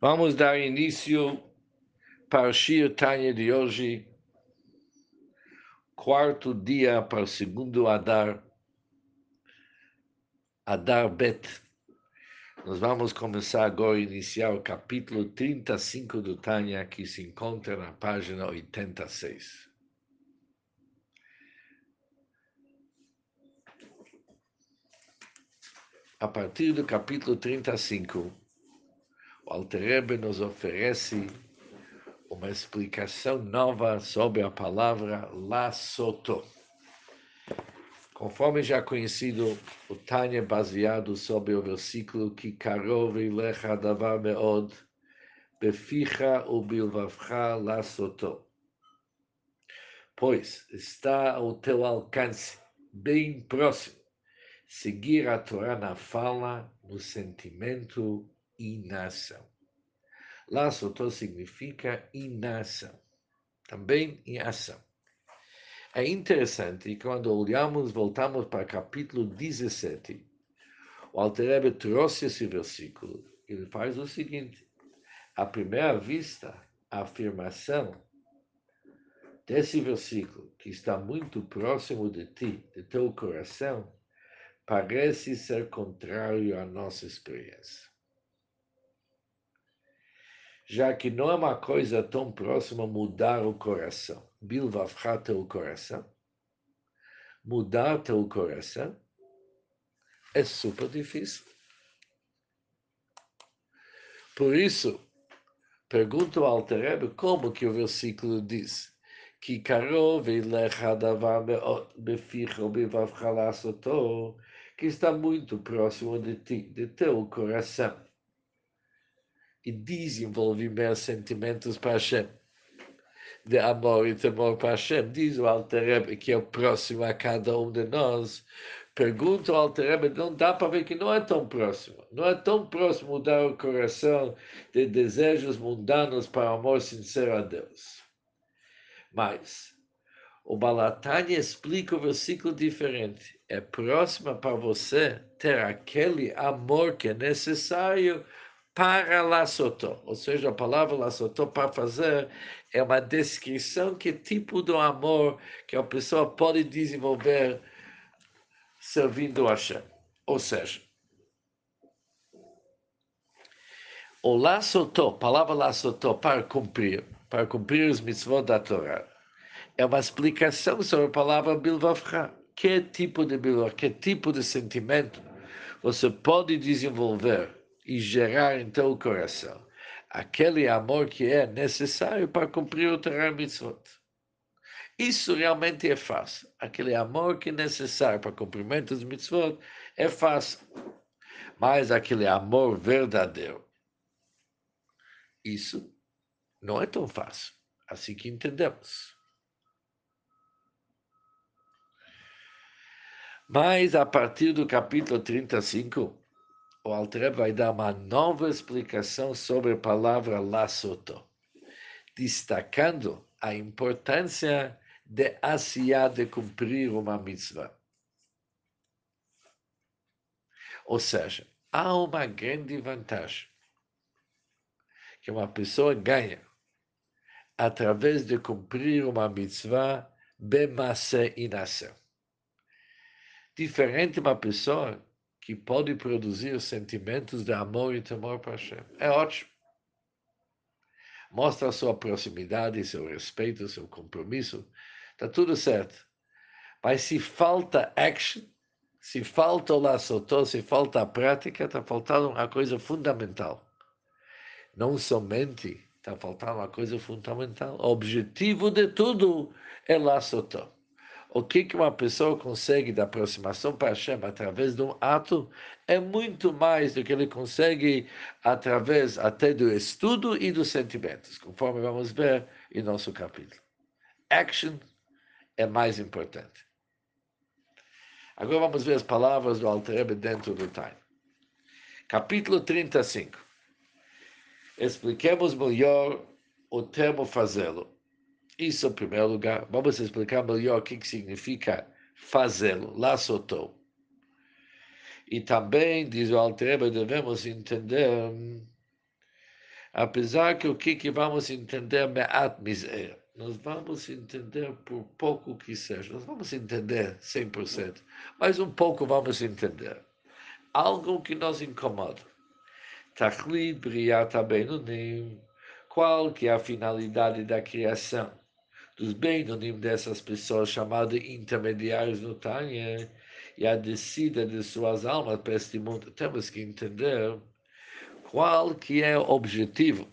Vamos dar início para o Tanya de hoje, quarto dia para o segundo Adar, Adar Bet. Nós vamos começar agora a iniciar o capítulo 35 do Tanya, que se encontra na página 86. A partir do capítulo 35, o Alter nos oferece uma explicação nova sobre a palavra Lasoto. Conforme já conhecido, o Tânia é baseado sobre o versículo que Karov lecha davar meod, beficha bilvavcha lasoto. Pois está ao teu alcance, bem próximo, seguir a Torá na fala, no sentimento inação. Laçotô significa inação, também em ação. É interessante quando olhamos, voltamos para o capítulo 17, o Alterebe trouxe esse versículo. Ele faz o seguinte: à primeira vista, a afirmação desse versículo, que está muito próximo de ti, de teu coração, parece ser contrário à nossa experiência já que não é uma coisa tão próxima mudar o coração. Bilvavcha teu coração. Mudar teu coração é super difícil. Por isso, pergunto ao Alterebe como que o versículo diz que karov que está muito próximo de ti, de teu coração e desenvolver sentimentos para Hashem, de amor e temor para Hashem. Diz o Alter que é o próximo a cada um de nós. Pergunta ao Alter não dá para ver que não é tão próximo. Não é tão próximo mudar o coração de desejos mundanos para amor sincero a Deus. Mas o Balatani explica o versículo diferente. É próximo para você ter aquele amor que é necessário para laçotó, ou seja, a palavra laçotó para fazer é uma descrição que tipo de amor que a pessoa pode desenvolver servindo a Hashem. Ou seja, o laçotó, palavra laçotó para cumprir, para cumprir os mitzvot da Torá, é uma explicação sobre a palavra bilvavcha. Que tipo de bilvavcha, que tipo de sentimento você pode desenvolver e gerar em teu coração aquele amor que é necessário para cumprir o Torah Mitzvot. Isso realmente é fácil. Aquele amor que é necessário para cumprimento dos mitzvot é fácil. Mas aquele amor verdadeiro, isso não é tão fácil. Assim que entendemos. Mas a partir do capítulo 35, o Alter vai dar uma nova explicação sobre a palavra laçoto, destacando a importância de asiá de cumprir uma mitzvah. Ou seja, há uma grande vantagem que uma pessoa ganha através de cumprir uma mitzvah bemase inação. Diferente uma pessoa que pode produzir sentimentos de amor e temor para Hashem. É ótimo. Mostra a sua proximidade, seu respeito, seu compromisso. Está tudo certo. Mas se falta action, se falta o laçotó, se falta a prática, está faltando uma coisa fundamental. Não somente está faltando uma coisa fundamental. O objetivo de tudo é laçotó o que, que uma pessoa consegue da aproximação para Hashem através de um ato é muito mais do que ele consegue através até do estudo e dos sentimentos, conforme vamos ver em nosso capítulo. Action é mais importante. Agora vamos ver as palavras do Alter dentro do time. Capítulo 35. Expliquemos melhor o termo fazê-lo. Isso em primeiro lugar. Vamos explicar melhor o que, significa fazê-lo, laçotou. E também, diz o Altreba, devemos entender Apesar que o que, que vamos entender meat miséria, nós vamos entender por pouco que seja, nós vamos entender 100%, mas um pouco vamos entender. Algo que nos incomoda. Tachlit briata benunim, qual que é a finalidade da criação dos Benonim dessas pessoas chamadas intermediários no Tânia e a descida de suas almas para este mundo. Temos que entender qual que é o objetivo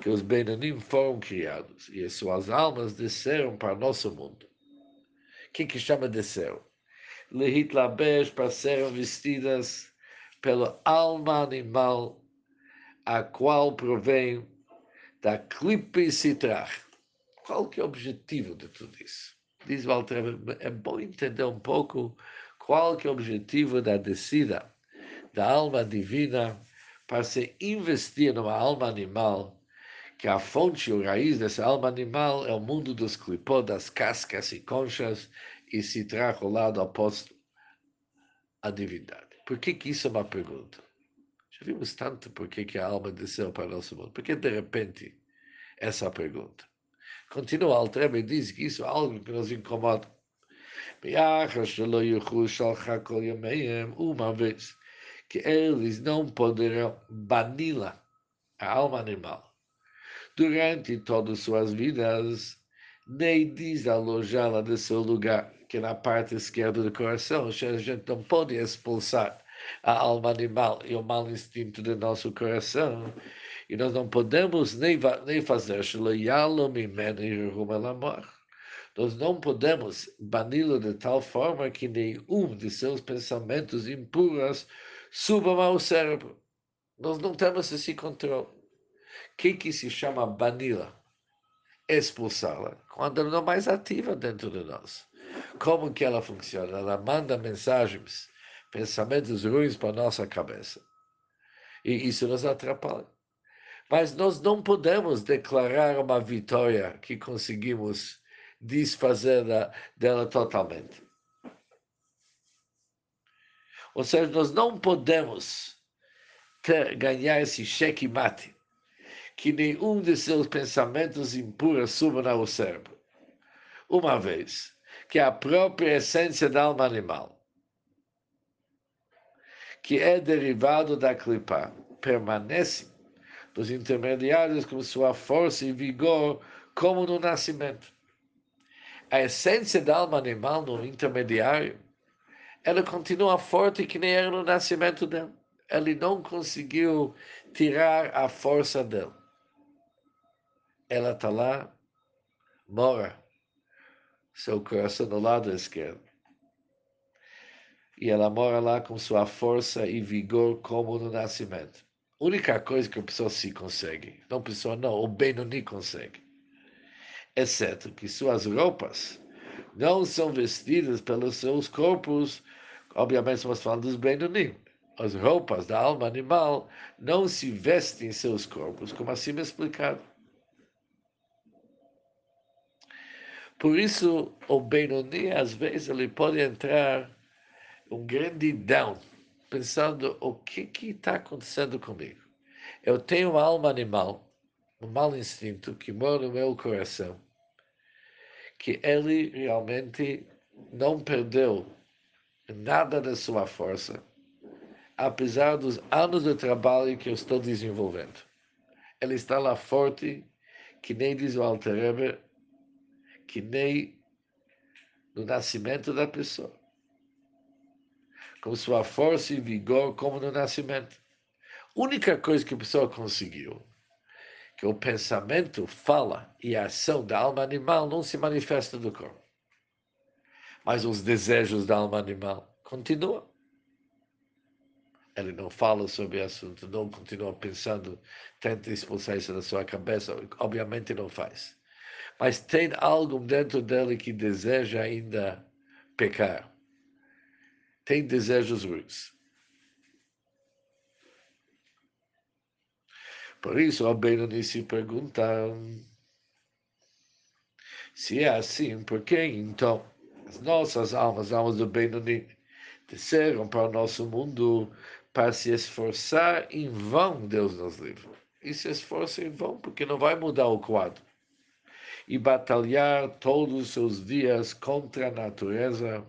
que os Benonim foram criados e as suas almas desceram para nosso mundo. O que, que chama desceram? Lehit Labesh para serem vestidas pela alma animal a qual provém da clipe citrach. Qual que é o objetivo de tudo isso? Diz Walter, é bom entender um pouco qual que é o objetivo da descida da alma divina para se investir numa alma animal, que a fonte e a raiz dessa alma animal é o mundo dos clipó, das cascas e conchas, e se traz ao lado oposto à divindade. Por que, que isso é uma pergunta? Já vimos tanto por que, que a alma desceu para o nosso mundo. Por que, de repente, essa pergunta? Continua Altrebe e diz que isso é algo que nos incomoda. Uma vez que eles não poderão bani-la, a alma animal, durante todas suas vidas, nem desalojá-la de seu lugar, que na parte esquerda do coração, a gente não pode expulsar a alma animal e o mau instinto do nosso coração, e nós não podemos nem, nem fazer nós não podemos bani-lo de tal forma que nenhum de seus pensamentos impuros suba ao cérebro. Nós não temos esse controle. O que, que se chama bani-la? Expulsá-la, quando ela não é mais ativa dentro de nós. Como que ela funciona? Ela manda mensagens, pensamentos ruins para a nossa cabeça. E isso nos atrapalha. Mas nós não podemos declarar uma vitória que conseguimos desfazer dela totalmente. Ou seja, nós não podemos ter, ganhar esse cheque mate, que nenhum de seus pensamentos impuros suba ao cérebro. Uma vez que a própria essência da alma animal, que é derivado da clipa, permanece dos intermediários com sua força e vigor, como no nascimento. A essência da alma animal no intermediário, ela continua forte que nem era no nascimento dela. Ele não conseguiu tirar a força dela. Ela está lá, mora, seu coração do lado esquerdo. E ela mora lá com sua força e vigor como no nascimento única coisa que a pessoa se consegue, não a pessoa não, o Benoni consegue, exceto que suas roupas não são vestidas pelos seus corpos, obviamente estamos falando dos Benoni, as roupas da alma animal não se vestem em seus corpos, como assim explicado. Por isso, o Benoni, às vezes, ele pode entrar um grande down, pensando o que está acontecendo comigo. Eu tenho uma alma animal, um mau instinto que mora no meu coração, que ele realmente não perdeu nada da sua força, apesar dos anos de trabalho que eu estou desenvolvendo. Ele está lá forte, que nem diz o Alter que nem no nascimento da pessoa com sua força e vigor como no nascimento. Única coisa que a pessoa conseguiu, que o pensamento, fala e a ação da alma animal não se manifesta no corpo. Mas os desejos da alma animal continuam. Ele não fala sobre o assunto, não continua pensando, tenta expulsar isso da sua cabeça, obviamente não faz. Mas tem algo dentro dele que deseja ainda pecar tem desejos ruins. Por isso, o Benoni se pergunta se é assim, por que então as nossas almas, as almas do Benoni, desceram para o nosso mundo para se esforçar em vão, Deus nos livra. E se esforça em vão, porque não vai mudar o quadro. E batalhar todos os seus dias contra a natureza,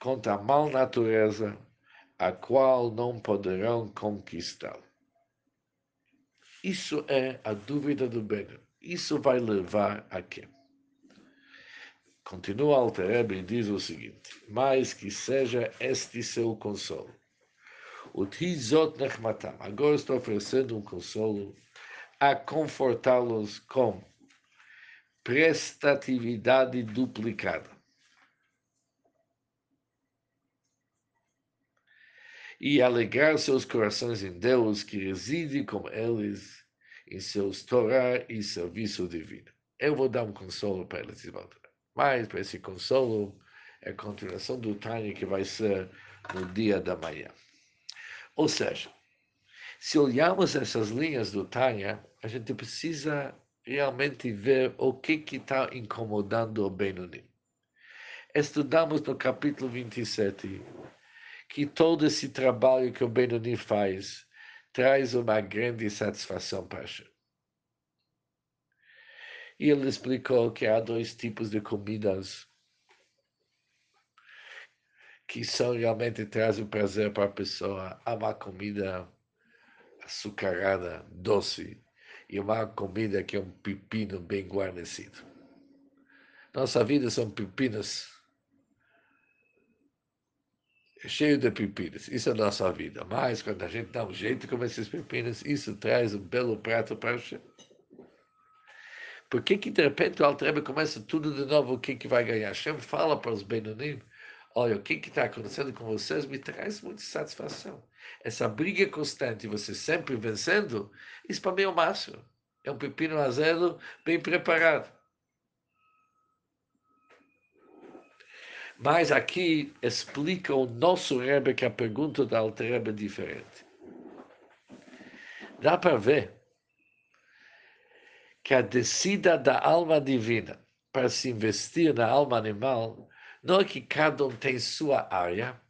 contra a mal natureza, a qual não poderão conquistar. Isso é a dúvida do bem. Isso vai levar a quê? Continua Alter e diz o seguinte: mais que seja este seu consolo. O Tizot Nechmatam. Agora estou oferecendo um consolo a confortá-los com prestatividade duplicada. E alegrar seus corações em Deus, que reside com eles em seus Torá e serviço divino. Eu vou dar um consolo para eles, Isbaldo. Mas para esse consolo é a continuação do Tânia que vai ser no dia da manhã. Ou seja, se olharmos essas linhas do Tânia, a gente precisa realmente ver o que está incomodando o Benoni. Estudamos no capítulo 27 que todo esse trabalho que o Benoni faz traz uma grande satisfação para Hashem. E ele explicou que há dois tipos de comidas que são realmente trazem prazer para a pessoa. Há uma comida açucarada, doce, e uma comida que é um pepino bem guarnecido. Nossa vida são pepinos cheio de pepinos. Isso é a nossa vida. Mas quando a gente dá um jeito com esses pepinos, isso traz um belo prato para o por que, que de repente o Altrebe começa tudo de novo? O que, que vai ganhar? Hashem fala para os Benonim: olha, o que está acontecendo com vocês me traz muita satisfação. Essa briga constante, você sempre vencendo, isso para mim é o máximo. É um pepino azedo bem preparado. Mas aqui explica o nosso Rebbe que a pergunta da Altrebe é diferente. Dá para ver que a descida da alma divina para se investir na alma animal não é que cada um tem sua área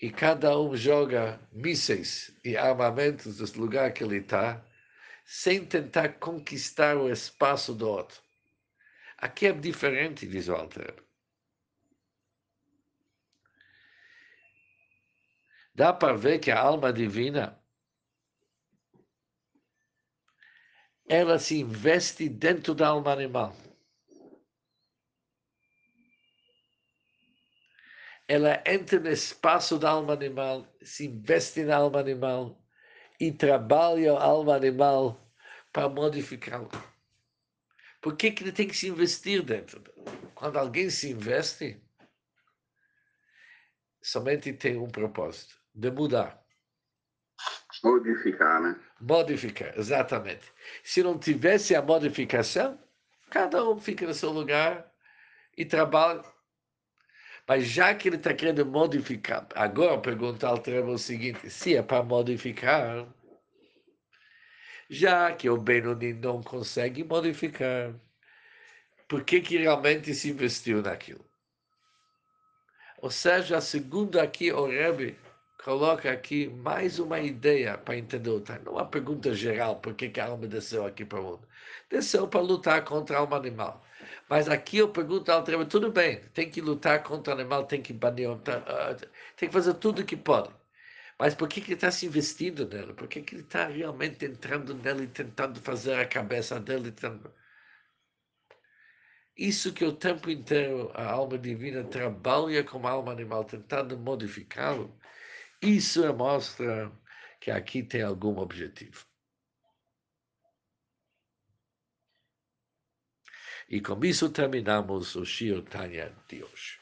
e cada um joga mísseis e armamentos do lugar que ele está, sem tentar conquistar o espaço do outro. Aqui é diferente, diz Walter. Dá para ver que a alma divina ela se investe dentro da alma animal. Ela entra no espaço da alma animal, se investe na alma animal e trabalha a alma animal para modificá-la. Por que, que ele tem que se investir dentro? Quando alguém se investe, somente tem um propósito, de mudar. Modificar, né? Modificar, exatamente. Se não tivesse a modificação, cada um fica no seu lugar e trabalha. Mas já que ele está querendo modificar, agora pergunta ao Trevor o seguinte: se é para modificar, já que o Benoni não consegue modificar, por que, que realmente se investiu naquilo? Ou seja, segundo aqui o Rebbe, coloca aqui mais uma ideia para entender o time. Não uma pergunta geral, por que, a alma desceu aqui para o mundo. Desceu para lutar contra a alma animal. Mas aqui eu pergunto ao treino, tudo bem, tem que lutar contra o animal, tem que banir, ah, tem que fazer tudo o que pode. Mas por que, que ele está se investindo nela? Por que, que ele está realmente entrando nela e tentando fazer a cabeça dele? Tentando... Isso que o tempo inteiro a alma divina trabalha com a alma animal, tentando modificá-lo, isso mostra que aqui tem algum objetivo. E com isso terminamos o Shir Tanya de hoje.